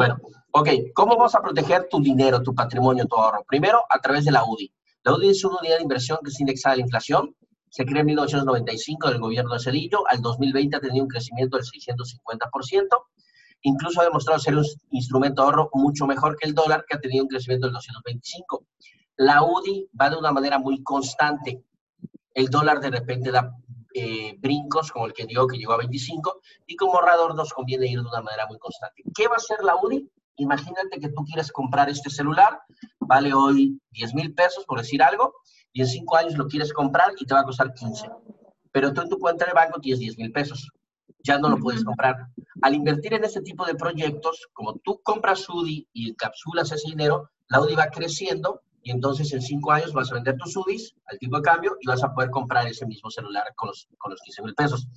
Bueno, ok, ¿cómo vas a proteger tu dinero, tu patrimonio, tu ahorro? Primero, a través de la UDI. La UDI es una unidad de inversión que es indexada a la inflación. Se creó en 1995 del gobierno de Cedillo. Al 2020 ha tenido un crecimiento del 650%. Incluso ha demostrado ser un instrumento de ahorro mucho mejor que el dólar, que ha tenido un crecimiento del 225. La UDI va de una manera muy constante. El dólar de repente da eh, brincos, como el que dio, que llegó a 25, y como ahorrador nos conviene ir de una manera muy constante. ¿Qué va a hacer la UDI? Imagínate que tú quieres comprar este celular, vale hoy 10 mil pesos, por decir algo, y en 5 años lo quieres comprar y te va a costar 15. Pero tú en tu cuenta de banco tienes 10 mil pesos. Ya no lo puedes comprar. Al invertir en este tipo de proyectos, como tú compras UDI y encapsulas ese dinero, la UDI va creciendo y entonces en 5 años vas a vender tus UDIs al tipo de cambio y vas a poder comprar ese mismo celular con los, con los 15 mil pesos.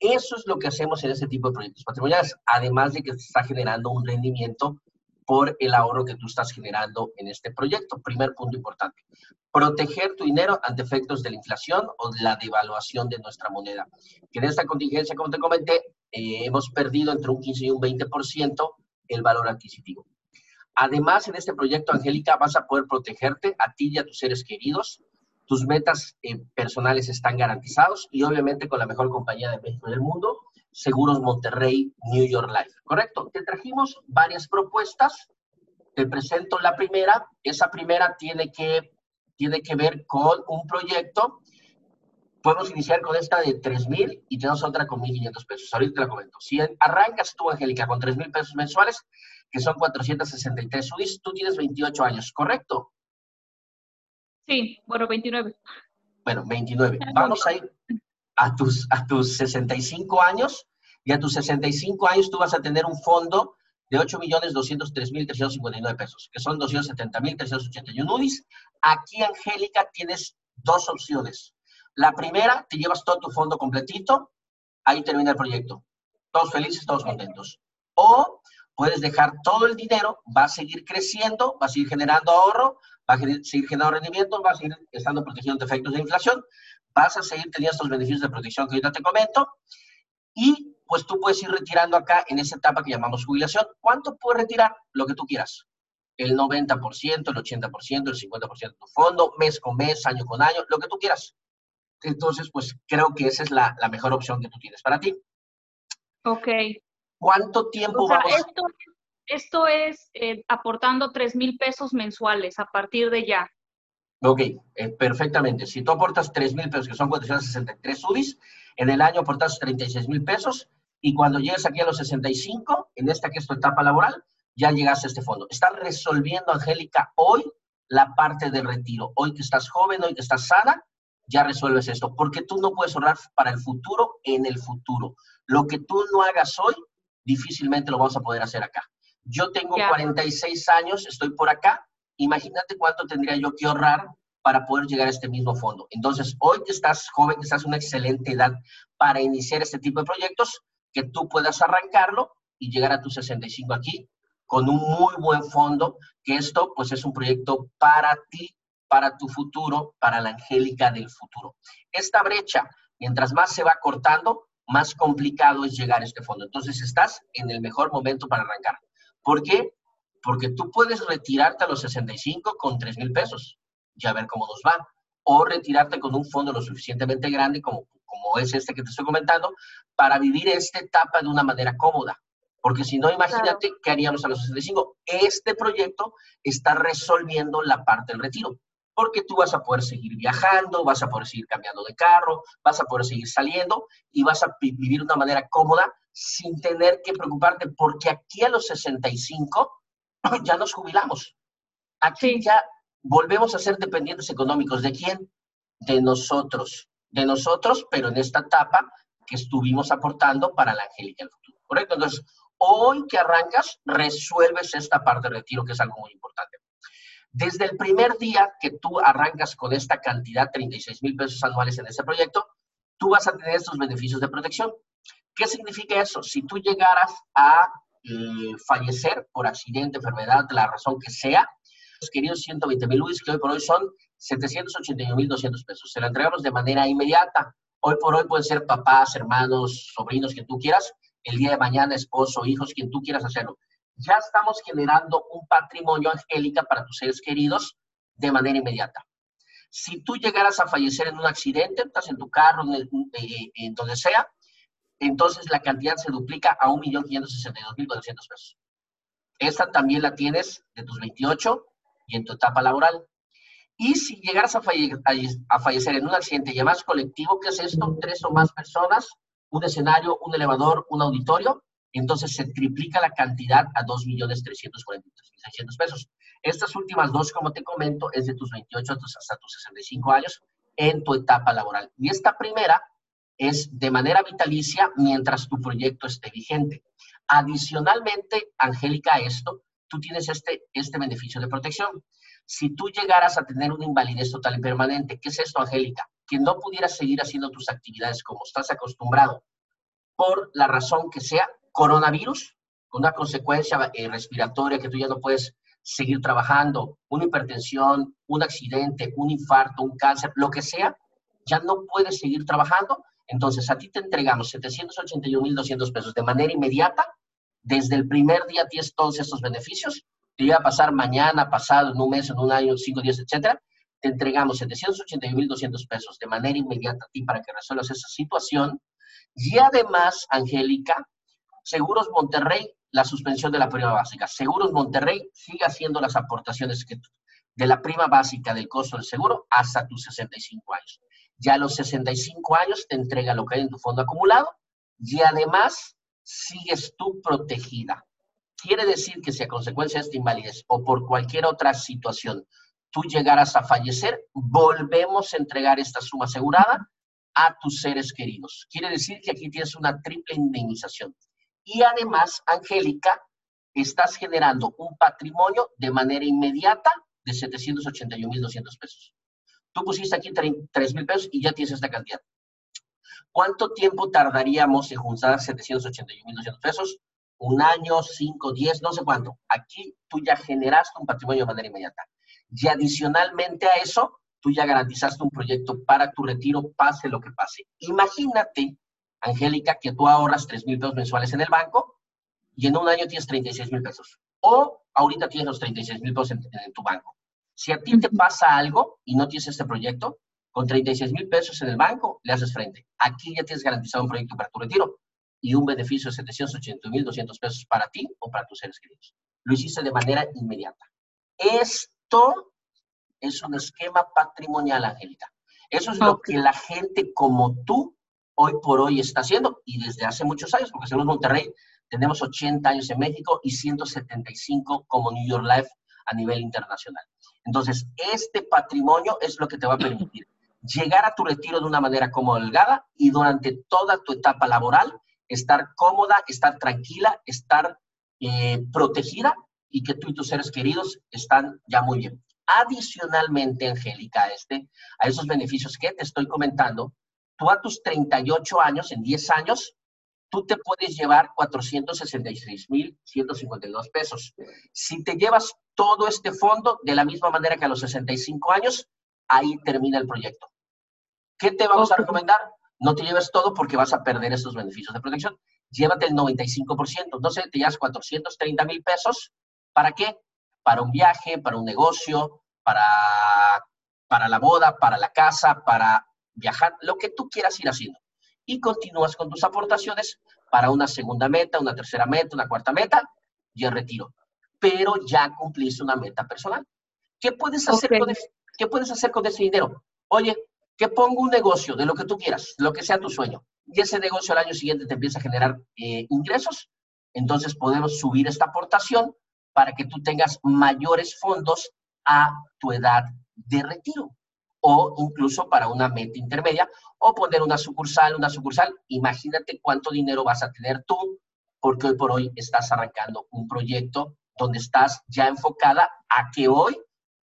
Eso es lo que hacemos en este tipo de proyectos patrimoniales, además de que te está generando un rendimiento por el ahorro que tú estás generando en este proyecto. Primer punto importante. Proteger tu dinero ante efectos de la inflación o la devaluación de nuestra moneda. Que en esta contingencia, como te comenté, eh, hemos perdido entre un 15 y un 20% el valor adquisitivo. Además, en este proyecto, Angélica, vas a poder protegerte a ti y a tus seres queridos tus metas eh, personales están garantizados y obviamente con la mejor compañía de México del mundo, Seguros Monterrey New York Life. ¿Correcto? Te trajimos varias propuestas. Te presento la primera. Esa primera tiene que, tiene que ver con un proyecto. Podemos iniciar con esta de 3 mil y tenemos otra con 1.500 pesos. Ahorita te la comento. Si arrancas tú, Angélica, con 3 mil pesos mensuales, que son 463 UDIs, tú tienes 28 años, ¿correcto? Sí, bueno, 29. Bueno, 29. Vamos a ir a tus, a tus 65 años y a tus 65 años tú vas a tener un fondo de 8.203.359 pesos, que son 270.381 UDIs. Aquí, Angélica, tienes dos opciones. La primera, te llevas todo tu fondo completito, ahí termina el proyecto. Todos felices, todos contentos. O puedes dejar todo el dinero, va a seguir creciendo, va a seguir generando ahorro, va a seguir generando rendimiento, va a seguir estando protegiendo de efectos de inflación, vas a seguir teniendo estos beneficios de protección que ahorita te comento, y pues tú puedes ir retirando acá en esa etapa que llamamos jubilación. ¿Cuánto puedes retirar? Lo que tú quieras. El 90%, el 80%, el 50% de tu fondo, mes con mes, año con año, lo que tú quieras. Entonces, pues creo que esa es la, la mejor opción que tú tienes para ti. Ok. ¿Cuánto tiempo o sea, vamos? Esto, esto es eh, aportando 3 mil pesos mensuales a partir de ya. Ok, eh, perfectamente. Si tú aportas 3 mil pesos, que son 463 UDIs, en el año aportas 36 mil pesos y cuando llegues aquí a los 65, en esta que es tu etapa laboral, ya llegas a este fondo. Estás resolviendo, Angélica, hoy la parte del retiro. Hoy que estás joven, hoy que estás sana, ya resuelves esto, porque tú no puedes ahorrar para el futuro en el futuro. Lo que tú no hagas hoy, difícilmente lo vamos a poder hacer acá. Yo tengo 46 años, estoy por acá, imagínate cuánto tendría yo que ahorrar para poder llegar a este mismo fondo. Entonces, hoy que estás joven, que estás en una excelente edad para iniciar este tipo de proyectos, que tú puedas arrancarlo y llegar a tus 65 aquí con un muy buen fondo, que esto pues es un proyecto para ti, para tu futuro, para la Angélica del futuro. Esta brecha, mientras más se va cortando, más complicado es llegar a este fondo. Entonces estás en el mejor momento para arrancar. ¿Por qué? Porque tú puedes retirarte a los 65 con 3 mil pesos y a ver cómo nos va. O retirarte con un fondo lo suficientemente grande como, como es este que te estoy comentando para vivir esta etapa de una manera cómoda. Porque si no, imagínate qué haríamos a los 65. Este proyecto está resolviendo la parte del retiro porque tú vas a poder seguir viajando, vas a poder seguir cambiando de carro, vas a poder seguir saliendo y vas a vivir de una manera cómoda sin tener que preocuparte, porque aquí a los 65 ya nos jubilamos. Aquí ya volvemos a ser dependientes económicos. ¿De quién? De nosotros. De nosotros, pero en esta etapa que estuvimos aportando para la Angélica del futuro. ¿Correcto? Entonces, hoy que arrancas, resuelves esta parte de retiro, que es algo muy importante. Desde el primer día que tú arrancas con esta cantidad, 36 mil pesos anuales en ese proyecto, tú vas a tener estos beneficios de protección. ¿Qué significa eso? Si tú llegaras a eh, fallecer por accidente, enfermedad, la razón que sea, los queridos 120 mil UDIs, que hoy por hoy son 781 mil 200 pesos. Se la entregamos de manera inmediata. Hoy por hoy pueden ser papás, hermanos, sobrinos, quien tú quieras. El día de mañana, esposo, hijos, quien tú quieras hacerlo. Ya estamos generando un patrimonio, Angélica, para tus seres queridos de manera inmediata. Si tú llegaras a fallecer en un accidente, estás en tu carro, en, en donde sea, entonces la cantidad se duplica a 1.562.400 pesos. Esta también la tienes de tus 28 y en tu etapa laboral. Y si llegaras a, fallecer en un accidente y colectivo, ¿qué es esto? Tres o más personas, un escenario, un elevador, un auditorio, entonces se triplica la cantidad a 2.343.600 pesos. Estas últimas dos, como te comento, es de tus 28 hasta tus 65 años en tu etapa laboral. Y esta primera es de manera vitalicia mientras tu proyecto esté vigente. Adicionalmente, Angélica, a esto, tú tienes este, este beneficio de protección. Si tú llegaras a tener una invalidez total y permanente, ¿qué es esto, Angélica? Que no pudieras seguir haciendo tus actividades como estás acostumbrado por la razón que sea, coronavirus, con una consecuencia eh, respiratoria que tú ya no puedes seguir trabajando, una hipertensión, un accidente, un infarto, un cáncer, lo que sea, ya no puedes seguir trabajando. Entonces, a ti te entregamos 781.200 pesos de manera inmediata. Desde el primer día tienes todos estos beneficios. Te iba a pasar mañana, pasado, en un mes, en un año, cinco días, etcétera. Te entregamos 781.200 pesos de manera inmediata a ti para que resuelvas esa situación. Y además, Angélica, Seguros Monterrey, la suspensión de la prima básica. Seguros Monterrey sigue haciendo las aportaciones que, de la prima básica del costo del seguro hasta tus 65 años. Ya a los 65 años te entrega lo que hay en tu fondo acumulado y además sigues tú protegida. Quiere decir que si a consecuencia de esta invalidez o por cualquier otra situación tú llegaras a fallecer, volvemos a entregar esta suma asegurada a tus seres queridos. Quiere decir que aquí tienes una triple indemnización. Y además, Angélica, estás generando un patrimonio de manera inmediata de 781.200 pesos. Tú pusiste aquí 3 mil pesos y ya tienes esta cantidad. ¿Cuánto tiempo tardaríamos en juntar 781.200 pesos? Un año, cinco, diez, no sé cuánto. Aquí tú ya generaste un patrimonio de manera inmediata. Y adicionalmente a eso, tú ya garantizaste un proyecto para tu retiro, pase lo que pase. Imagínate Angélica, que tú ahorras 3 mil pesos mensuales en el banco y en un año tienes 36 mil pesos. O ahorita tienes los 36 mil pesos en, tu banco. Si a ti te pasa algo y no tienes este proyecto, con 36 mil pesos en el banco le haces frente. Aquí ya tienes garantizado un proyecto para tu retiro y un beneficio de 780 mil 200 pesos para ti o para tus seres queridos. Lo hiciste de manera inmediata. Esto es un esquema patrimonial, Angélica. Eso es lo que la gente como tú hoy por hoy está haciendo y desde hace muchos años, porque Seguros Monterrey tenemos 80 años en México y 175 como New York Life a nivel internacional. Entonces, este patrimonio es lo que te va a permitir llegar a tu retiro de una manera como holgada y durante toda tu etapa laboral estar cómoda, estar tranquila, estar eh, protegida y que tú y tus seres queridos están ya muy bien. Adicionalmente, Angélica, a, este, a esos beneficios que te estoy comentando, tú a tus 38 años, en 10 años, tú te puedes llevar 466.152 pesos. Si te llevas todo este fondo de la misma manera que a los 65 años, ahí termina el proyecto. ¿Qué te vamos a recomendar? No te lleves todo porque vas a perder estos beneficios de protección. Llévate el 95%. Entonces te llevas 430 mil pesos. ¿Para qué? Para un viaje, para un negocio, para, para la boda, para la casa, para viajar, lo que tú quieras ir haciendo. Y continúas con tus aportaciones para una segunda meta, una tercera meta, una cuarta meta y el retiro. Pero ya cumpliste una meta personal. ¿Qué puedes hacer, con, ese, ¿qué puedes hacer con ese dinero? Oye, que pongo un negocio de lo que tú quieras, lo que sea tu sueño, y ese negocio al año siguiente te empieza a generar eh, ingresos, entonces podemos subir esta aportación para que tú tengas mayores fondos a tu edad de retiro o incluso para una meta intermedia o poner una sucursal, una sucursal. Imagínate cuánto dinero vas a tener tú porque hoy por hoy estás arrancando un proyecto donde estás ya enfocada a que hoy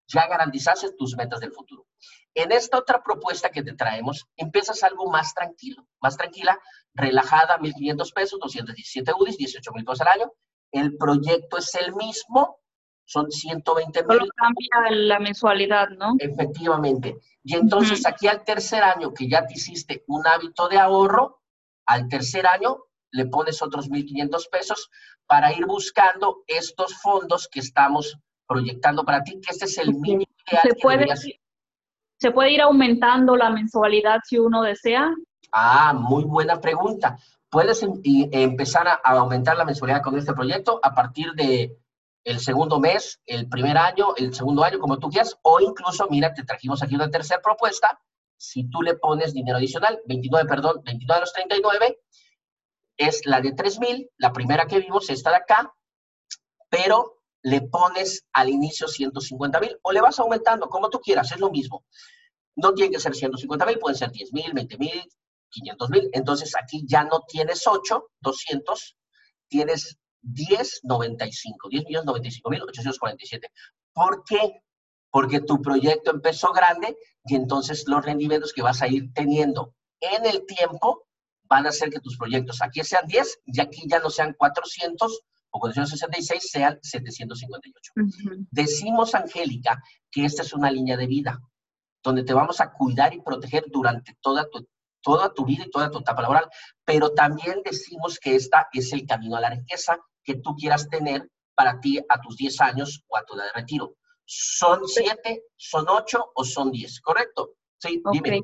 ya garantizaste tus metas del futuro. En esta otra propuesta que te traemos, empiezas algo más tranquilo, más tranquila, relajada, 1.500 pesos, 217 UDIs, 18 mil pesos al año. El proyecto es el mismo, son 120 mil. Solo cambia la mensualidad, ¿no? Efectivamente. Y entonces aquí al tercer año que ya te hiciste un hábito de ahorro, al tercer año le pones otros 1.500 pesos para ir buscando estos fondos que estamos proyectando para ti, que este es el mínimo ideal. ¿Se puede, ¿Se puede ir aumentando la mensualidad si uno desea? Ah, muy buena pregunta. Puedes em, empezar a, aumentar la mensualidad con este proyecto a partir de el segundo mes, el primer año, el segundo año, como tú quieras, o incluso, mira, te trajimos aquí una tercera propuesta, si tú le pones dinero adicional, 29, perdón, 29 a los 39, es la de 3,000, la primera que vimos, esta de acá, pero le pones al inicio 150 mil o le vas aumentando, como tú quieras, es lo mismo. No tiene que ser 150 mil, pueden ser 10 mil, 20 mil, 500 mil. Entonces aquí ya no tienes 8, 200, tienes 10, 95, 10 millones 95 mil 847. ¿Por qué? Porque tu proyecto empezó grande y entonces los rendimientos que vas a ir teniendo en el tiempo van a hacer que tus proyectos aquí sean 10 y aquí ya no sean 400 o 466 sean 758. Decimos, Angélica, que esta es una línea de vida donde te vamos a cuidar y proteger durante toda tu, toda tu vida y toda tu etapa laboral, pero también decimos que esta es el camino a la riqueza que tú quieras tener para ti a tus 10 años o a tu edad de retiro. ¿Son 7, son 8 o son 10? ¿Correcto? Sí, dime.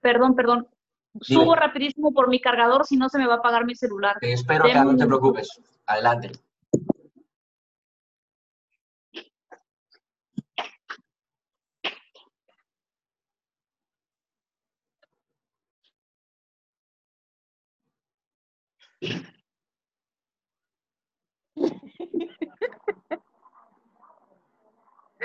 Perdón, perdón. Subo rapidísimo por mi cargador, si no se me va a apagar mi celular. Te espero acá, no te preocupes. Adelante.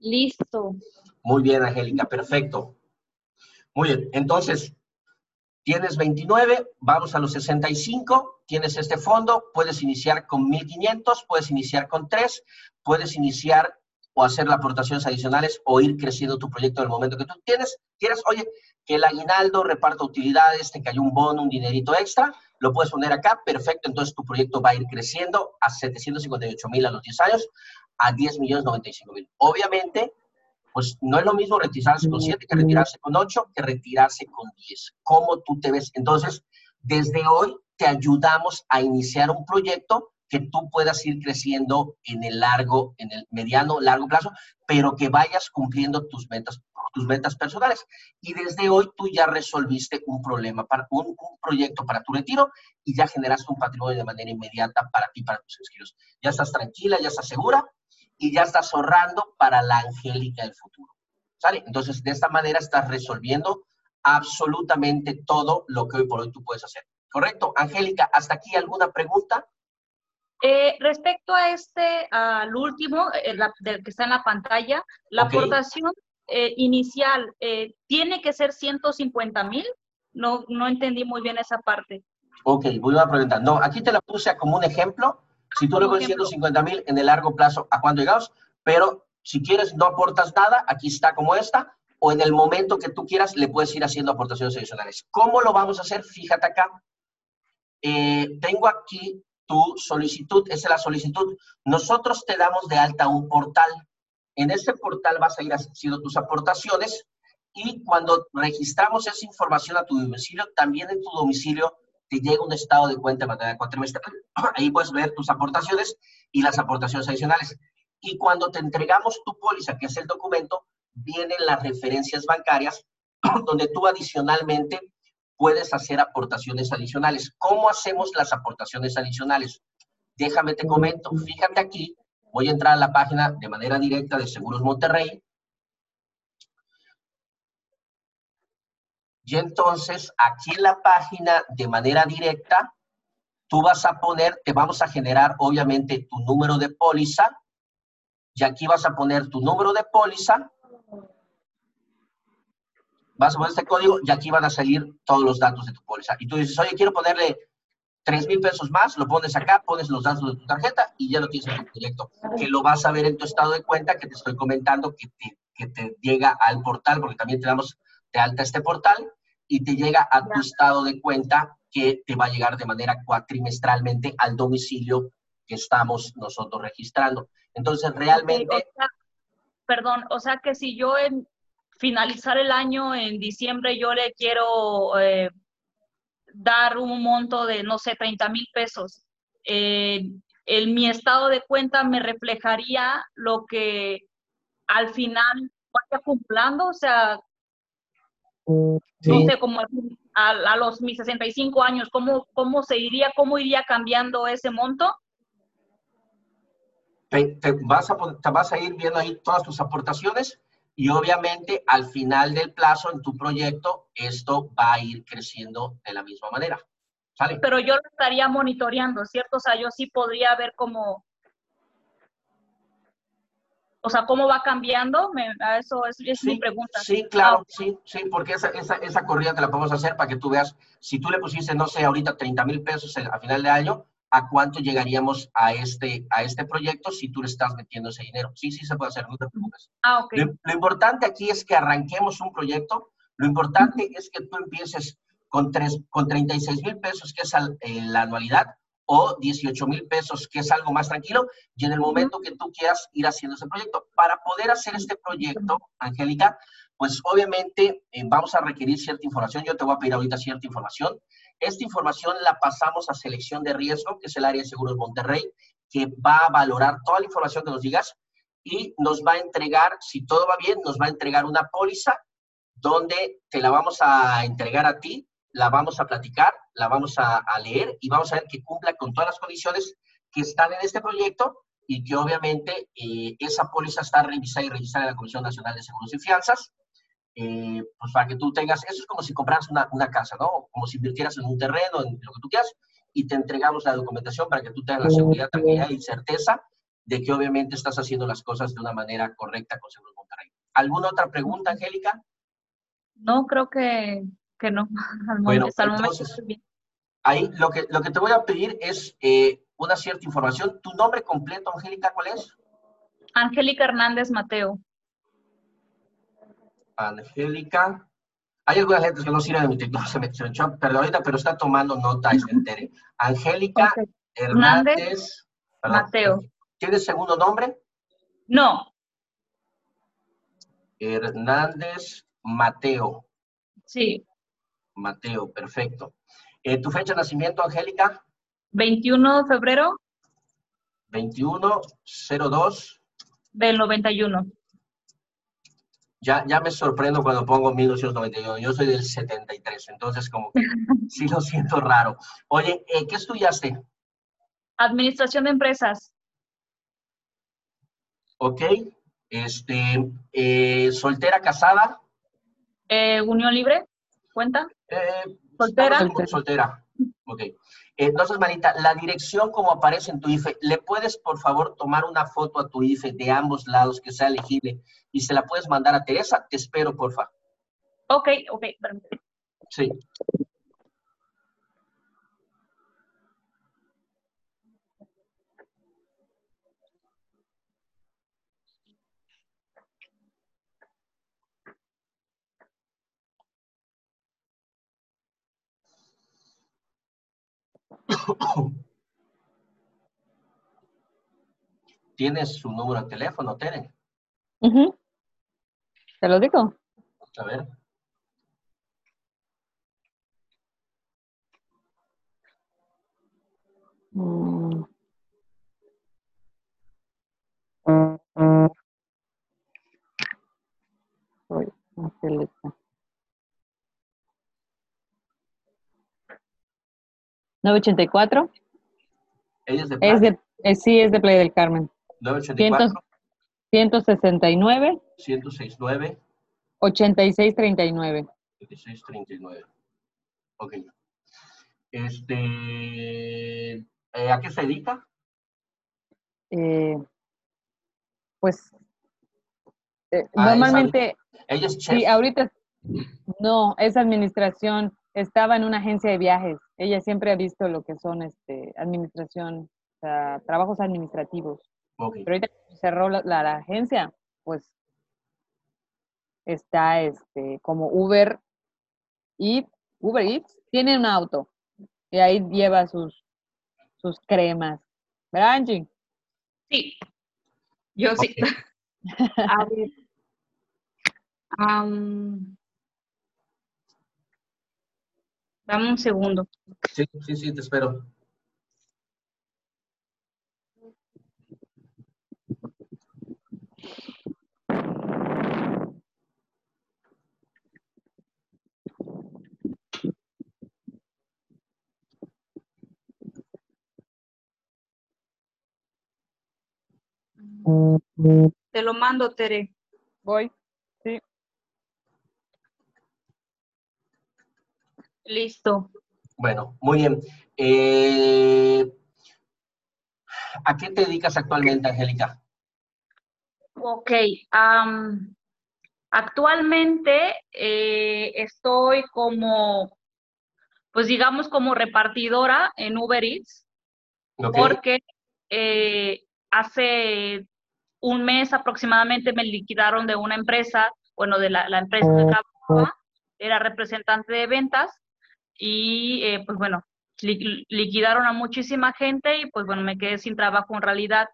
Listo. Muy bien, Angélica, perfecto. Muy bien, entonces, tienes 29, vamos a los 65, tienes este fondo, puedes iniciar con 1500, puedes iniciar con 3, puedes iniciar o hacer aportaciones adicionales o ir creciendo tu proyecto en el momento que tú tienes. Quieres, oye, que el aguinaldo reparta utilidades, te cayó un bono, un dinerito extra, lo puedes poner acá, perfecto, entonces tu proyecto va a ir creciendo a 758 mil a los 10 años, a 10 millones 95 mil. Obviamente, pues no es lo mismo retirarse con 7 que retirarse con 8 que retirarse con 10. ¿Cómo tú te ves? Entonces, desde hoy te ayudamos a iniciar un proyecto que tú puedas ir creciendo en el largo, en el mediano, largo plazo, pero que vayas cumpliendo tus metas, tus metas personales. Y desde hoy tú ya resolviste un problema, para, un, proyecto para tu retiro y ya generaste un patrimonio de manera inmediata para ti, para tus inscritos. Ya estás tranquila, ya estás segura y ya estás ahorrando para la angélica del futuro. ¿Sale? Entonces, de esta manera estás resolviendo absolutamente todo lo que hoy por hoy tú puedes hacer. ¿Correcto? Angélica, ¿hasta aquí alguna pregunta? Eh, respecto a este, al último, eh, del que está en la pantalla, la aportación eh, inicial, ¿tiene que ser 150 mil? No, no entendí muy bien esa parte. Ok, voy a preguntar. No, aquí te la puse como un ejemplo si tú le pones 150 mil en el largo plazo, ¿a cuándo llegamos? Pero si quieres, no aportas nada, aquí está como esta, o en el momento que tú quieras, le puedes ir haciendo aportaciones adicionales. ¿Cómo lo vamos a hacer? Fíjate acá. Eh, tengo aquí tu solicitud, esa es la solicitud. Nosotros te damos de alta un portal. En este portal vas a ir haciendo tus aportaciones y cuando registramos esa información a tu domicilio, también en tu domicilio te llega un estado de cuenta de manera cuatrimestral. Ahí puedes ver tus aportaciones y las aportaciones adicionales. Y cuando te entregamos tu póliza, que es el documento, vienen las referencias bancarias donde tú adicionalmente puedes hacer aportaciones adicionales. ¿Cómo hacemos las aportaciones adicionales? Déjame te comento. Fíjate aquí, voy a entrar a la página de manera directa de Seguros Monterrey Y entonces aquí en la página de manera directa, tú vas a poner, te vamos a generar obviamente tu número de póliza y aquí vas a poner tu número de póliza, vas a poner este código y aquí van a salir todos los datos de tu póliza. Y tú dices, oye, quiero ponerle 3 mil pesos más, lo pones acá, pones los datos de tu tarjeta y ya lo tienes en tu proyecto. Que lo vas a ver en tu estado de cuenta que te estoy comentando que te, que te llega al portal, porque también te damos de alta este portal y te llega a tu estado de cuenta que te va a llegar de manera cuatrimestralmente al domicilio que estamos nosotros registrando. Entonces, realmente... perdón, o sea que si yo en finalizar el año en diciembre yo le quiero eh, dar un monto de, no sé, 30 mil pesos, eh, en mi estado de cuenta me reflejaría lo que al final vaya acumulando, o sea, no sé, como a, los mis 65 años, ¿cómo, ¿cómo se iría, cómo iría cambiando ese monto? Te, vas a, te vas a ir viendo ahí todas tus aportaciones y obviamente al final del plazo en tu proyecto esto va a ir creciendo de la misma manera. ¿Sale? Pero yo lo estaría monitoreando, ¿cierto? O sea, yo sí podría ver cómo, o sea, cómo va cambiando, me, a eso es, mi pregunta. Sí, claro, ah, sí, sí, porque esa, esa, esa corrida te la podemos hacer para que tú veas, si tú le pusiste, no sé, ahorita 30 mil pesos a final de año, a cuánto llegaríamos a este, a este proyecto si tú le estás metiendo ese dinero. Sí, sí se puede hacer, no te preocupes. Ah, okay. lo, importante aquí es que arranquemos un proyecto, lo importante es que tú empieces con, tres, con 36 mil pesos, que es eh, la anualidad, o 18 mil pesos, que es algo más tranquilo, y en el momento que tú quieras ir haciendo ese proyecto. Para poder hacer este proyecto, Angélica, pues obviamente eh, vamos a requerir cierta información. Yo te voy a pedir ahorita cierta información. Esta información la pasamos a selección de riesgo, que es el área de seguros Monterrey, que va a valorar toda la información que nos digas y nos va a entregar, si todo va bien, nos va a entregar una póliza donde te la vamos a entregar a ti, la vamos a platicar, la vamos a, leer y vamos a ver que cumpla con todas las condiciones que están en este proyecto y que obviamente eh, esa póliza está revisada y registrada en la Comisión Nacional de Seguros y Fianzas eh, pues para que tú tengas, eso es como si compraras una, una, casa, ¿no? Como si invirtieras en un terreno, en lo que tú quieras, y te entregamos la documentación para que tú tengas la seguridad, tranquilidad y certeza de que obviamente estás haciendo las cosas de una manera correcta con Seguros Monterrey. ¿Alguna otra pregunta, Angélica? No, creo que, que no. Al bueno, entonces, ahí lo que, lo que te voy a pedir es eh, una cierta información. ¿Tu nombre completo, Angélica, cuál es? Angélica Hernández Mateo. Angélica. Hay algunas letras que no sirven de mi TikTok, se me, perdón, ahorita, pero está tomando nota y se entere. Angélica Hernández, Mateo. ¿Tienes segundo nombre? No. Hernández Mateo. Sí. Mateo, perfecto. Eh, ¿Tu fecha de nacimiento, Angélica? 21 de febrero. 21 02 del 91. Ya, ya me sorprendo cuando pongo 1991. Yo soy del 73, entonces como que sí lo siento raro. Oye, eh, ¿qué estudiaste? Administración de empresas. Ok. Este, eh, ¿soltera, casada? Eh, unión libre, ¿cuenta? soltera. Soltera. Ok. Entonces, Marita, la dirección como aparece en tu IFE, ¿le puedes, por favor, tomar una foto a tu IFE de ambos lados que sea legible y se la puedes mandar a Teresa? Te espero, porfa. Ok, ok. Sí. ¿Tienes su número de teléfono, Tere? ¿Te lo digo? A ver. Mm. Angélica. 984. ¿Ella es de Es de, eh, sí, es de Playa del Carmen. 984. 169. 169. 8639. 8639. Ok. Este, eh, ¿A qué se dedica? Eh, pues, eh, ah, normalmente... Ella es chef. Sí, ahorita no, esa administración estaba en una agencia de viajes. Ella siempre ha visto lo que son este, administración, o sea, trabajos administrativos. Pero ahorita cerró la, agencia, pues está este, como Uber y Uber Eats tiene un auto y ahí lleva sus, sus cremas. ¿Verdad, Angie? Sí, yo sí. A ver. Dame un segundo. Sí, sí, sí, te espero. Te lo mando, Tere. Voy. Sí. Listo. Bueno, muy bien. Eh, ¿A qué te dedicas actualmente, Angélica? Ok. actualmente eh, estoy como, pues digamos, como repartidora en Uber Eats. Porque eh, hace un mes aproximadamente me liquidaron de una empresa, bueno, de la, la empresa que trabajaba, era representante de ventas y eh, pues bueno, liquidaron a muchísima gente y pues bueno, me quedé sin trabajo en realidad.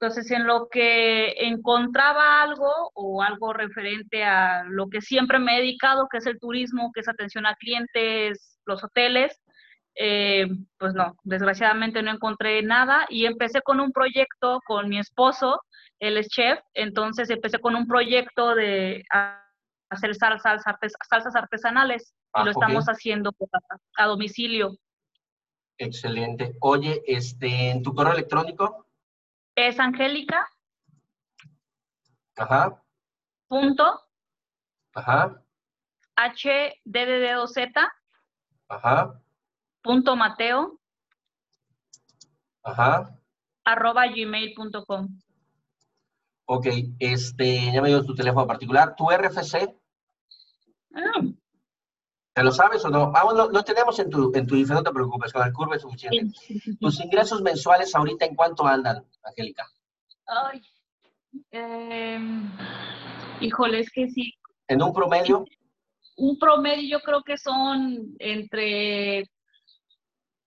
Entonces, en lo que encontraba algo o algo referente a lo que siempre me he dedicado, que es el turismo, que es atención a clientes, los hoteles, eh, pues no, desgraciadamente no encontré nada y empecé con un proyecto con mi esposo, él es chef, entonces empecé con un proyecto de hacer salsas, salsas artesanales y lo ah, estamos haciendo a, domicilio. Excelente. Oye, este, ¿en tu correo electrónico? Es Angélica. Ajá. Punto. Ajá. H D D 2 Z. Ajá. Punto Mateo. Ajá. Arroba gmail.com. Ok, este, ya me dio tu teléfono particular. ¿Tu RFC? Ah. ¿Te lo sabes o no? Ah, lo, tenemos en tu, en tu no te preocupes, con el curva es suficiente. ¿Tus ingresos mensuales ahorita en cuánto andan, Angélica? Ay, eh, híjole, es que sí. ¿En un promedio? Un promedio yo creo que son entre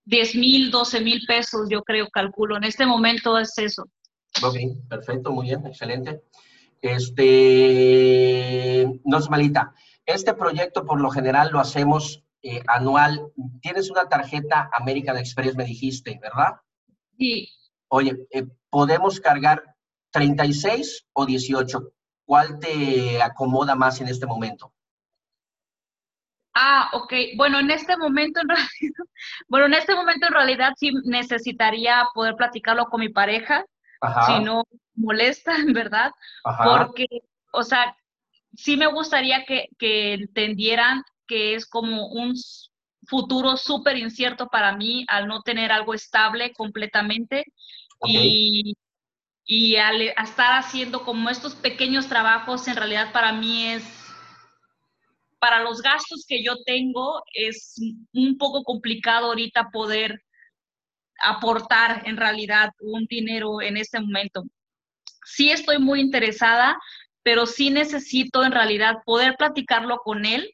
10 mil, 12 mil pesos, yo creo, calculo. En este momento es eso. Ok, perfecto, muy bien, excelente. Este, no es malita. Este proyecto por lo general lo hacemos eh, anual. Tienes una tarjeta American Express, me dijiste, ¿verdad? Sí. Oye, eh, ¿podemos cargar 36 o 18? ¿Cuál te acomoda más en este momento? Ah, ok. Bueno, en este momento en realidad, bueno, en este momento en realidad sí necesitaría poder platicarlo con mi pareja, si no molesta, ¿verdad? Porque, o sea, sí me gustaría que, entendieran que es como un futuro súper incierto para mí al no tener algo estable completamente y, y al estar haciendo como estos pequeños trabajos, en realidad para mí es, para los gastos que yo tengo, es un poco complicado ahorita poder aportar en realidad un dinero en este momento. Sí estoy muy interesada, pero sí necesito en realidad poder platicarlo con él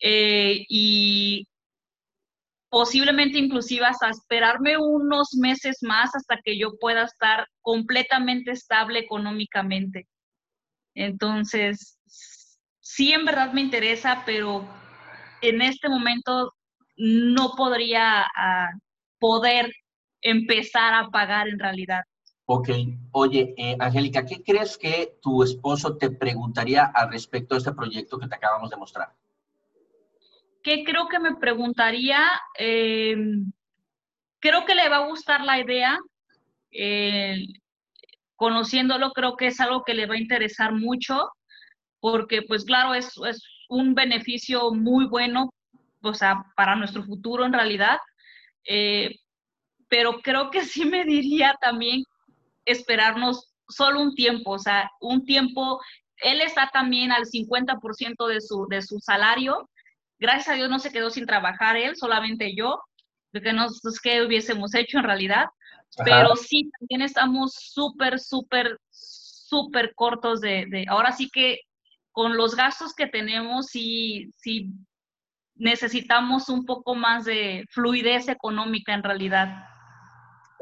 eh, y posiblemente inclusive hasta esperarme unos meses más hasta que yo pueda estar completamente estable económicamente. Entonces, sí en verdad me interesa, pero en este momento no podría ah, poder empezar a pagar en realidad. Ok, oye, eh, Angélica, ¿qué crees que tu esposo te preguntaría al respecto de este proyecto que te acabamos de mostrar? ¿Qué creo que me preguntaría? Eh, creo que le va a gustar la idea. Eh, conociéndolo, creo que es algo que le va a interesar mucho, porque pues claro, es, es un beneficio muy bueno, o sea, para nuestro futuro en realidad. pero creo que sí me diría también esperarnos solo un tiempo, o sea, un tiempo, él está también al 50% de su, de su salario. Gracias a Dios no se quedó sin trabajar él, solamente yo, de que no sé qué hubiésemos hecho en realidad. Pero sí, también estamos súper, súper, súper cortos de, de, ahora sí que con los gastos que tenemos, sí, sí necesitamos un poco más de fluidez económica en realidad.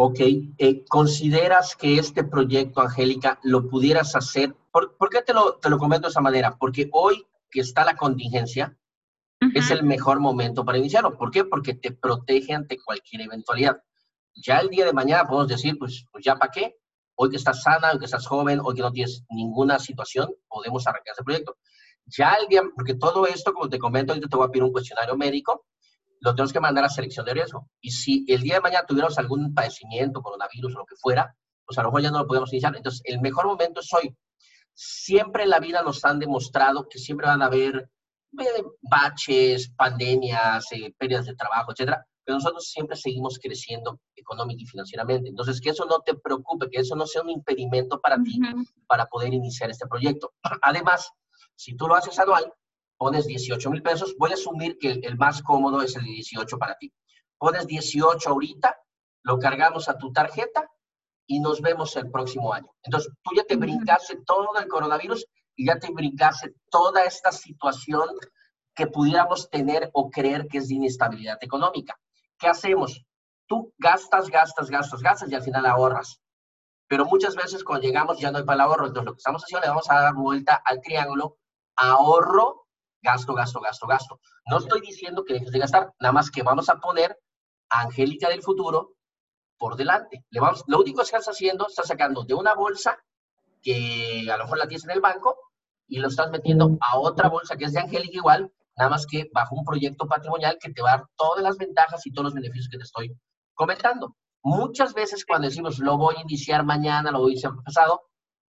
Ok, eh, ¿consideras que este proyecto, Angélica, lo pudieras hacer? ¿Por, qué te lo, te lo comento de esa manera? Porque hoy que está la contingencia, es el mejor momento para iniciarlo. ¿Por qué? Porque te protege ante cualquier eventualidad. Ya el día de mañana podemos decir, pues, pues ya para qué, hoy que estás sana, hoy que estás joven, hoy que no tienes ninguna situación, podemos arrancar ese proyecto. Ya el día, porque todo esto, como te comento, ahorita te voy a pedir un cuestionario médico, lo tenemos que mandar a selección de riesgo. Y si el día de mañana tuviéramos algún padecimiento, coronavirus o lo que fuera, pues a lo mejor ya no lo podemos iniciar. Entonces, el mejor momento es hoy. Siempre en la vida nos han demostrado que siempre van a haber eh, baches, pandemias, eh, pérdidas de trabajo, etcétera, pero nosotros siempre seguimos creciendo económica y financieramente. Entonces, que eso no te preocupe, que eso no sea un impedimento para ti para poder iniciar este proyecto. Además, si tú lo haces anual, pones 18 mil pesos, voy a asumir que el, más cómodo es el 18 para ti. Pones 18 ahorita, lo cargamos a tu tarjeta y nos vemos el próximo año. Entonces, tú ya te brincaste todo el coronavirus y ya te brincaste toda esta situación que pudiéramos tener o creer que es de inestabilidad económica. ¿Qué hacemos? Tú gastas, gastas, gastas, gastas y al final ahorras. Pero muchas veces cuando llegamos ya no hay para el ahorro. Entonces lo que estamos haciendo le vamos a dar vuelta al triángulo ahorro, gasto, gasto, gasto, gasto. No estoy diciendo que dejes de gastar, nada más que vamos a poner a Angélica del futuro por delante. Le vamos, lo único que estás haciendo, estás sacando de una bolsa que a lo mejor la tienes en el banco y lo estás metiendo a otra bolsa que es de Angélica igual, nada más que bajo un proyecto patrimonial que te va a dar todas las ventajas y todos los beneficios que te estoy comentando. Muchas veces cuando decimos lo voy a iniciar mañana, lo voy a iniciar pasado,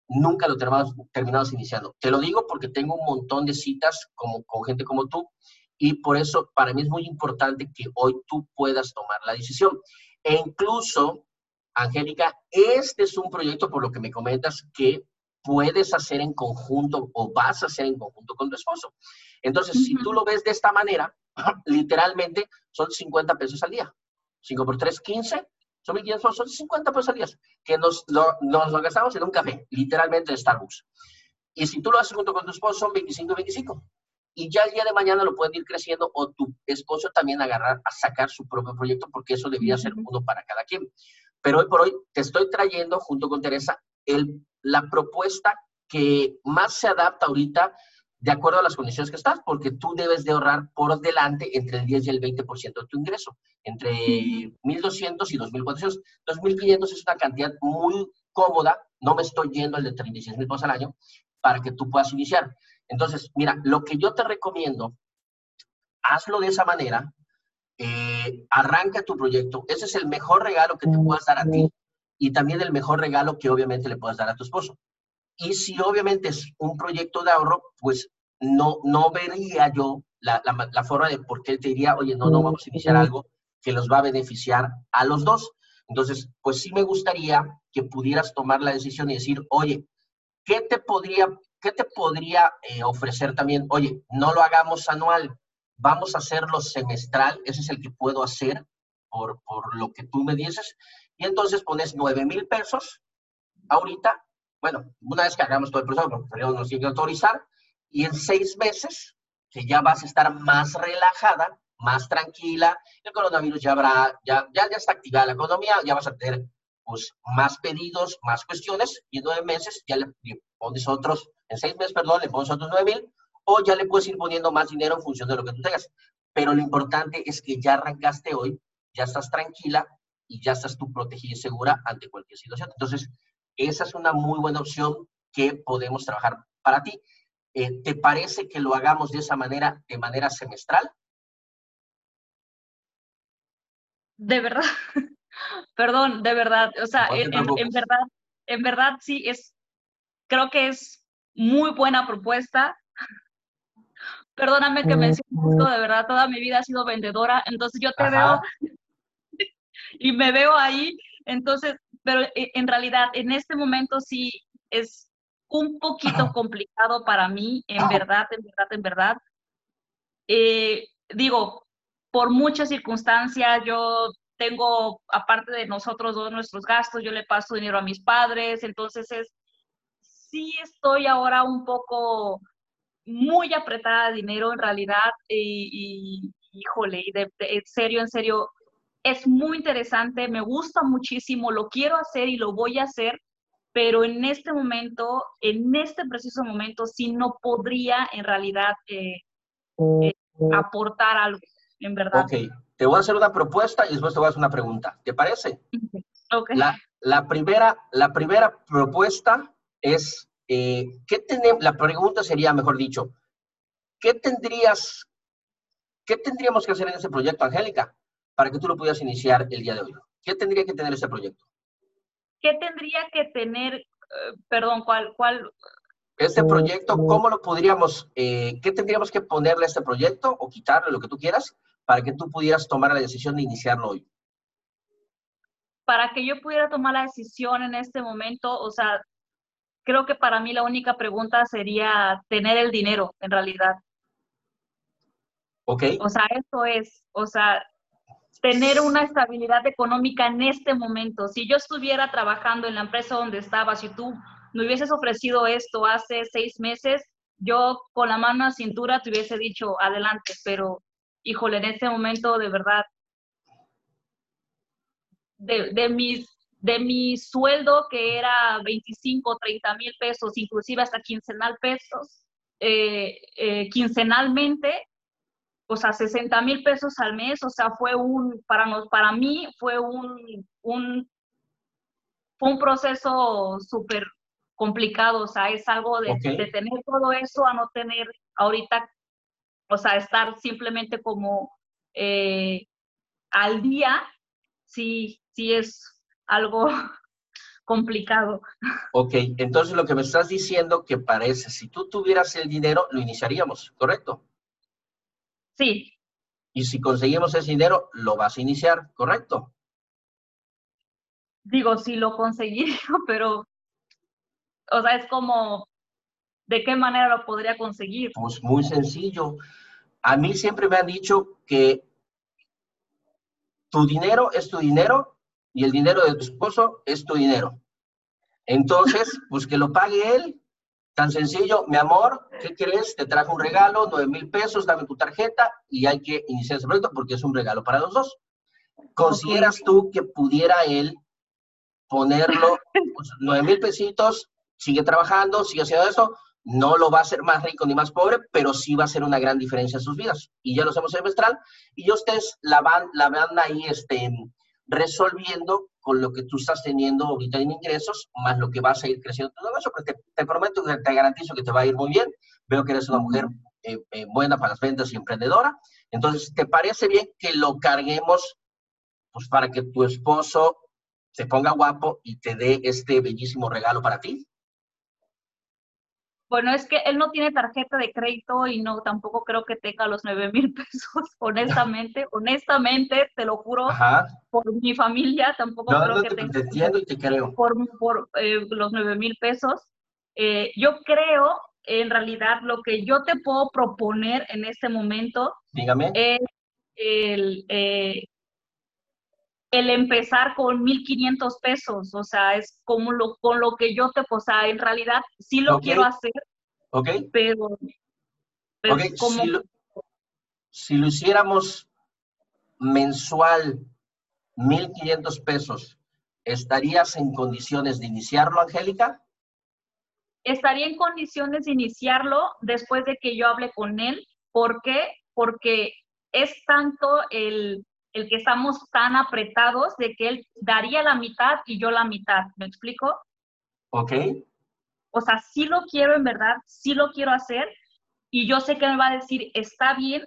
nunca lo terminamos, terminamos iniciando. Te lo digo porque tengo un montón de citas como, con gente como tú y por eso para mí es muy importante que hoy tú puedas tomar la decisión. E incluso, Angélica, este es un proyecto, por lo que me comentas, que puedes hacer en conjunto o vas a hacer en conjunto con tu esposo. Entonces, si tú lo ves de esta manera, literalmente son 50 pesos al día. 5 por 3, 15. Son 1.500 son 50 pesos al día. Que nos lo, nos lo gastamos en un café, literalmente de Starbucks. Y si tú lo haces junto con tu esposo, son 25, 25. Y ya el día de mañana lo pueden ir creciendo o tu esposo también agarrar a sacar su propio proyecto, porque eso debería ser uno para cada quien. Pero hoy por hoy te estoy trayendo, junto con Teresa, el, la propuesta que más se adapta ahorita de acuerdo a las condiciones que estás, porque tú debes de ahorrar por delante entre el 10 y el 20% de tu ingreso, entre 1.200 y 2.400. 2.500 es una cantidad muy cómoda, no me estoy yendo el de 36 mil pesos al año, para que tú puedas iniciar. Entonces, mira, lo que yo te recomiendo, hazlo de esa manera, eh, arranca tu proyecto, ese es el mejor regalo que te puedas dar a ti y también el mejor regalo que obviamente le puedas dar a tu esposo. Y si obviamente es un proyecto de ahorro, pues no, no vería yo la, la, forma de por qué él te diría, oye, no, no vamos a iniciar algo que los va a beneficiar a los dos. Entonces, pues sí me gustaría que pudieras tomar la decisión y decir, oye, ¿qué te podría, qué te podría eh, ofrecer también? Oye, no lo hagamos anual, vamos a hacerlo semestral, ese es el que puedo hacer por, por lo que tú me dices. Y entonces pones 9 mil pesos ahorita bueno, una vez que hagamos todo el proceso, porque nos tiene que autorizar, y en seis meses, que ya vas a estar más relajada, más tranquila, el coronavirus ya habrá, ya, ya, ya está activada la economía, ya vas a tener pues, más pedidos, más cuestiones, y en nueve meses ya le, pones otros, en seis meses, perdón, le pones otros nueve mil, o ya le puedes ir poniendo más dinero en función de lo que tú tengas. Pero lo importante es que ya arrancaste hoy, ya estás tranquila y ya estás tú protegida y segura ante cualquier situación. Entonces, esa es una muy buena opción que podemos trabajar para ti. Eh, ¿Te parece que lo hagamos de esa manera, de manera semestral? De verdad, perdón, de verdad, o sea, en, verdad, en verdad sí es, creo que es muy buena propuesta. Perdóname que me esto, de verdad, toda mi vida ha sido vendedora, entonces yo te veo y me veo ahí, entonces pero eh, en realidad en este momento sí, es un poquito complicado para mí, en verdad, en verdad, en verdad. Eh, digo, por muchas circunstancias, yo tengo, aparte de nosotros dos, nuestros gastos, yo le paso dinero a mis padres, entonces es, sí estoy ahora un poco muy apretada de dinero en realidad y, híjole, y de, en serio, en serio, es muy interesante, me gusta muchísimo, lo quiero hacer y lo voy a hacer, pero en este momento, en este preciso momento, sí no podría en realidad eh, eh, aportar algo, en verdad. Ok, te voy a hacer una propuesta y después te voy a hacer una pregunta. ¿Te parece? Okay. La, la, primera, la primera propuesta es, eh, ¿qué tenemos? La pregunta sería, mejor dicho, ¿qué tendrías, qué tendríamos que hacer en ese proyecto, Angélica? Para que tú lo pudieras iniciar el día de hoy? ¿Qué tendría que tener ese proyecto? ¿Qué tendría que tener, eh, perdón, cuál, cuál? Este proyecto, ¿cómo lo podríamos, eh, qué tendríamos que ponerle a este proyecto o quitarle lo que tú quieras para que tú pudieras tomar la decisión de iniciarlo hoy? Para que yo pudiera tomar la decisión en este momento, o sea, creo que para mí la única pregunta sería tener el dinero, en realidad. Ok. O sea, eso es, o sea, tener una estabilidad económica en este momento. Si yo estuviera trabajando en la empresa donde estaba, si tú me hubieses ofrecido esto hace seis meses, yo con la mano a cintura te hubiese dicho adelante, pero híjole, en este momento de verdad, de, de mis de mi sueldo que era 25, 30 mil pesos, inclusive hasta quincenal pesos, eh, eh, quincenalmente, o sea, 60 mil pesos al mes, o sea, fue un, para, nos, para mí fue un, un, fue un proceso súper complicado, o sea, es algo de, de, tener todo eso a no tener ahorita, o sea, estar simplemente como eh, al día, sí, sí es algo complicado. Ok, entonces lo que me estás diciendo que parece, si tú tuvieras el dinero, lo iniciaríamos, ¿correcto? Sí. Y si conseguimos ese dinero, lo vas a iniciar, ¿correcto? Digo, sí lo conseguí, pero, o sea, es como, ¿de qué manera lo podría conseguir? Pues muy sencillo. A mí siempre me han dicho que tu dinero es tu dinero y el dinero de tu esposo es tu dinero. Entonces, pues que lo pague él Tan sencillo, mi amor, ¿qué crees? Te trajo un regalo, nueve mil pesos, dame tu tarjeta y hay que iniciar ese proyecto porque es un regalo para los dos. ¿Consideras tú que pudiera él ponerlo, pues, nueve mil pesitos, sigue trabajando, sigue haciendo eso, no lo va a hacer más rico ni más pobre, pero sí va a ser una gran diferencia en sus vidas. Y ya lo hacemos semestral y ustedes la van, la van ahí este, resolviendo con lo que tú estás teniendo ahorita en ingresos, más lo que vas a ir creciendo tu negocio, te, te prometo, te garantizo que te va a ir muy bien. Veo que eres una mujer eh, eh, buena para las ventas y emprendedora. Entonces, ¿te parece bien que lo carguemos pues, para que tu esposo se ponga guapo y te dé este bellísimo regalo para ti? Bueno, es que él no tiene tarjeta de crédito y no tampoco creo que tenga los nueve mil pesos, honestamente, honestamente, te lo juro, por mi familia tampoco creo que tenga. Te entiendo y te creo. Por, por eh, los nueve mil pesos. Eh, yo creo, en realidad, lo que yo te puedo proponer en este momento Dígame. es el, eh, el empezar con 1.500 pesos, o sea, es como lo, con lo que yo te, o sea, en realidad sí lo quiero hacer, ok pero, como... Si lo, si lo hiciéramos mensual, 1.500 pesos, ¿estarías en condiciones de iniciarlo, Angélica? Estaría en condiciones de iniciarlo después de que yo hable con él. ¿Por qué? Porque es tanto el, el que estamos tan apretados de que él daría la mitad y yo la mitad. ¿Me explico? Ok. O sea, sí lo quiero en verdad, sí lo quiero hacer y yo sé que me va a decir, está bien,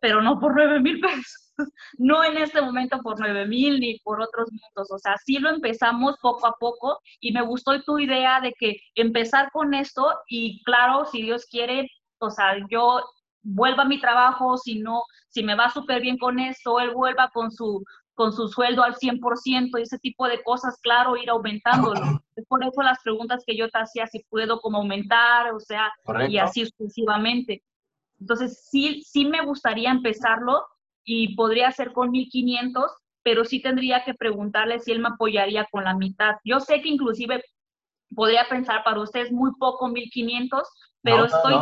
pero no por nueve mil pesos. no en este momento por nueve mil ni por otros montos. O sea, sí lo empezamos poco a poco y me gustó tu idea de que empezar con esto y claro, si Dios quiere, o sea, yo vuelva a mi trabajo, si no, si me va súper bien con eso, él vuelva con su, con su sueldo al 100% y ese tipo de cosas, claro, ir aumentándolo. Es por eso las preguntas que yo te hacía, si puedo como aumentar, o sea, y así sucesivamente. Entonces, sí, sí me gustaría empezarlo y podría ser con 1500, pero sí tendría que preguntarle si él me apoyaría con la mitad. Yo sé que inclusive podría pensar para ustedes muy poco 1500, pero estoy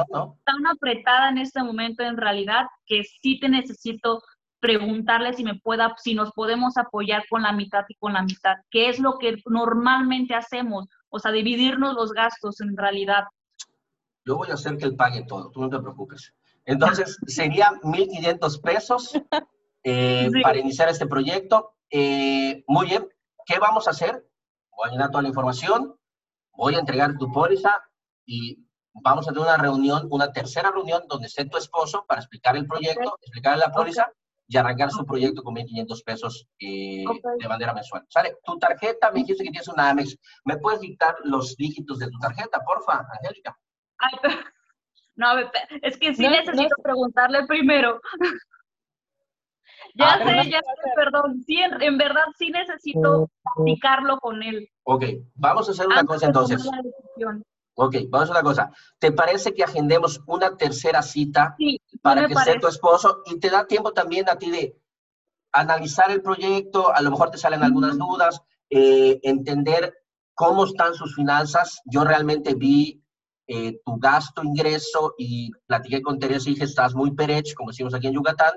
tan apretada en este momento en realidad que sí te necesito preguntarle si me pueda, si nos podemos apoyar con la mitad y con la mitad, que es lo que normalmente hacemos, o sea, dividirnos los gastos en realidad. Yo voy a hacer que él pague todo, tú no te preocupes. Entonces, serían 1.500 pesos eh, para iniciar este proyecto. Eh, muy bien, ¿qué vamos a hacer? Voy a llenar toda la información, voy a entregar tu póliza y vamos a tener una reunión, una tercera reunión donde esté tu esposo para explicar el proyecto, explicarle la póliza y arrancar su proyecto con 1.500 pesos eh, de manera mensual. ¿Sale? Tu tarjeta, me dijiste que tienes una Amex. ¿Me puedes dictar los dígitos de tu tarjeta, porfa, Angélica? Ay, no, es que sí necesito preguntarle primero. ya ah, sé, ya sé, perdón. Sí, en, verdad sí necesito platicarlo con él. Ok, vamos a hacer una cosa entonces. Ok, vamos a una cosa. ¿Te parece que agendemos una tercera cita para que sea tu esposo y te da tiempo también a ti de analizar el proyecto, a lo mejor te salen algunas dudas, eh, entender cómo están sus finanzas. Yo realmente vi eh, tu gasto, ingreso y platiqué con Teresa y dije, estás muy perech, como decimos aquí en Yucatán,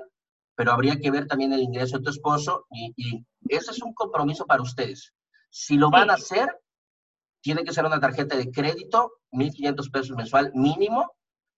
pero habría que ver también el ingreso de tu esposo y, y ese es un compromiso para ustedes. Si lo van a hacer, tiene que ser una tarjeta de crédito, 1.500 pesos mensual mínimo,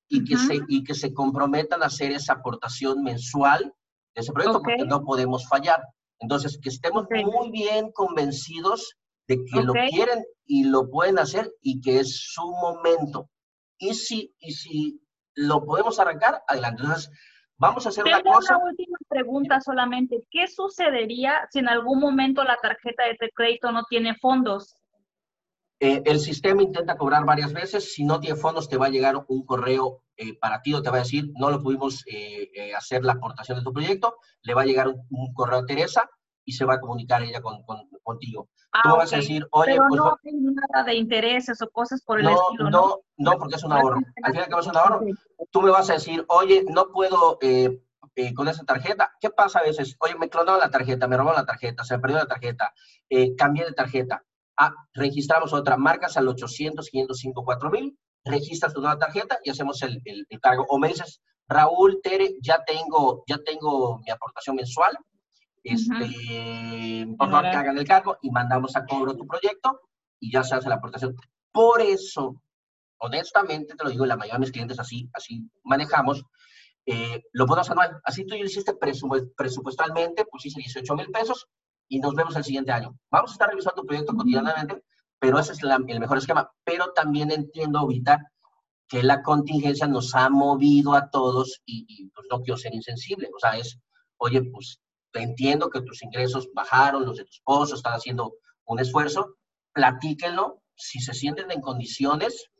y que, se, y que se comprometan a hacer esa aportación mensual de ese proyecto, porque no podemos fallar. Entonces, que estemos muy bien convencidos de que lo quieren y lo pueden hacer y que es su momento. Y si, y si lo podemos arrancar, adelante. Entonces, vamos a hacer una cosa. una última pregunta solamente. ¿Qué sucedería si en algún momento la tarjeta de crédito no tiene fondos? Eh, el sistema intenta cobrar varias veces. Si no tiene fondos, te va a llegar un correo eh, para ti o te va a decir, no lo pudimos eh, hacer la aportación de tu proyecto. Le va a llegar un, correo a Teresa y se va a comunicar ella con, contigo. Ah, Tú vas a decir, oye, Pero pues, no hay nada de intereses o cosas por el estilo, ¿no? No, no, porque es un ahorro. Al final que es un ahorro. Tú me vas a decir, oye, no puedo con esa tarjeta. ¿Qué pasa a veces? Oye, me clonaron la tarjeta, me robaron la tarjeta, se me perdió la tarjeta, cambié de tarjeta Ah, registramos otra, marcas al 800, 505, 4000, registras tu nueva tarjeta y hacemos el, el, cargo. O me dices, Raúl, Tere, ya tengo, ya tengo mi aportación mensual, este, por favor que hagan el cargo y mandamos a cobro tu proyecto y ya se hace la aportación. Por eso, honestamente, te lo digo, la mayoría de mis clientes así, así manejamos, eh, lo podemos anual. Así tú lo hiciste presupuestalmente, pusiste 18 mil pesos, y nos vemos el siguiente año. Vamos a estar revisando tu proyecto cotidianamente, pero ese es el mejor esquema. Pero también entiendo ahorita que la contingencia nos ha movido a todos y, pues no quiero ser insensible. O sea, es, oye, pues te entiendo que tus ingresos bajaron, los de tu esposo están haciendo un esfuerzo, platíquenlo. Si se sienten en condiciones,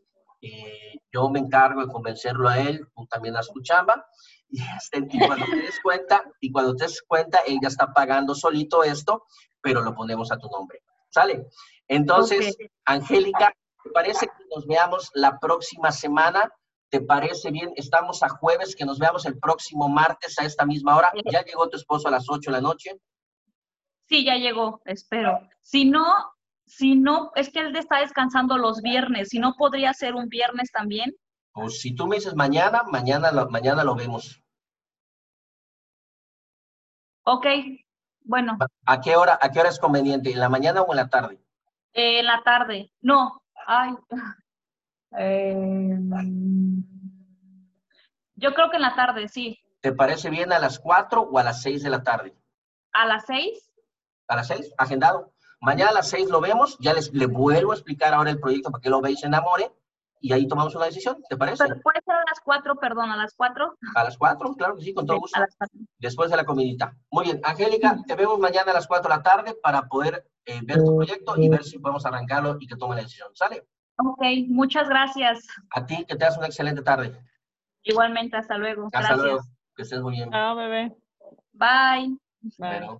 eh, yo me encargo de convencerlo a él, tú también haz tu chamba, y, cuando te des cuenta, y cuando te des cuenta, él ya está pagando solito esto, pero lo ponemos a tu nombre. ¿Sale? Entonces, Angélica, ¿te parece que nos veamos la próxima semana? ¿Te parece bien? Estamos a jueves, que nos veamos el próximo martes a esta misma hora. ¿Ya llegó tu esposo a las 8 de la noche? Sí, ya llegó, espero. Si no, si no, es que él está descansando los viernes, si no podría ser un viernes también. Pues si tú me dices mañana, mañana lo, mañana lo vemos. Ok, bueno. ¿A qué hora, a qué hora es conveniente? ¿En la mañana o en la tarde? Eh, en la tarde. No, ay. Em, yo creo que en la tarde, sí. ¿Te parece bien a las 4 o a las 6 de la tarde? ¿A las 6? A las 6, agendado. Mañana a las 6 lo vemos, ya les le vuelvo a explicar ahora el proyecto para que lo veáis en Amore y ahí tomamos una decisión, ¿te parece? Pero puede ser a las 4, perdón, a las 4. A las 4, claro que sí, con todo gusto. Después de la comidita. Muy bien, Angélica, te vemos mañana a las 4 de la tarde para poder eh, ver tu proyecto y ver si podemos arrancarlo y que tome la decisión. ¿Sale? Ok, muchas gracias. A ti, que tengas una excelente tarde. Igualmente, hasta luego. Hasta luego, que estés muy bien. Chao, bebé. Bye. Bye.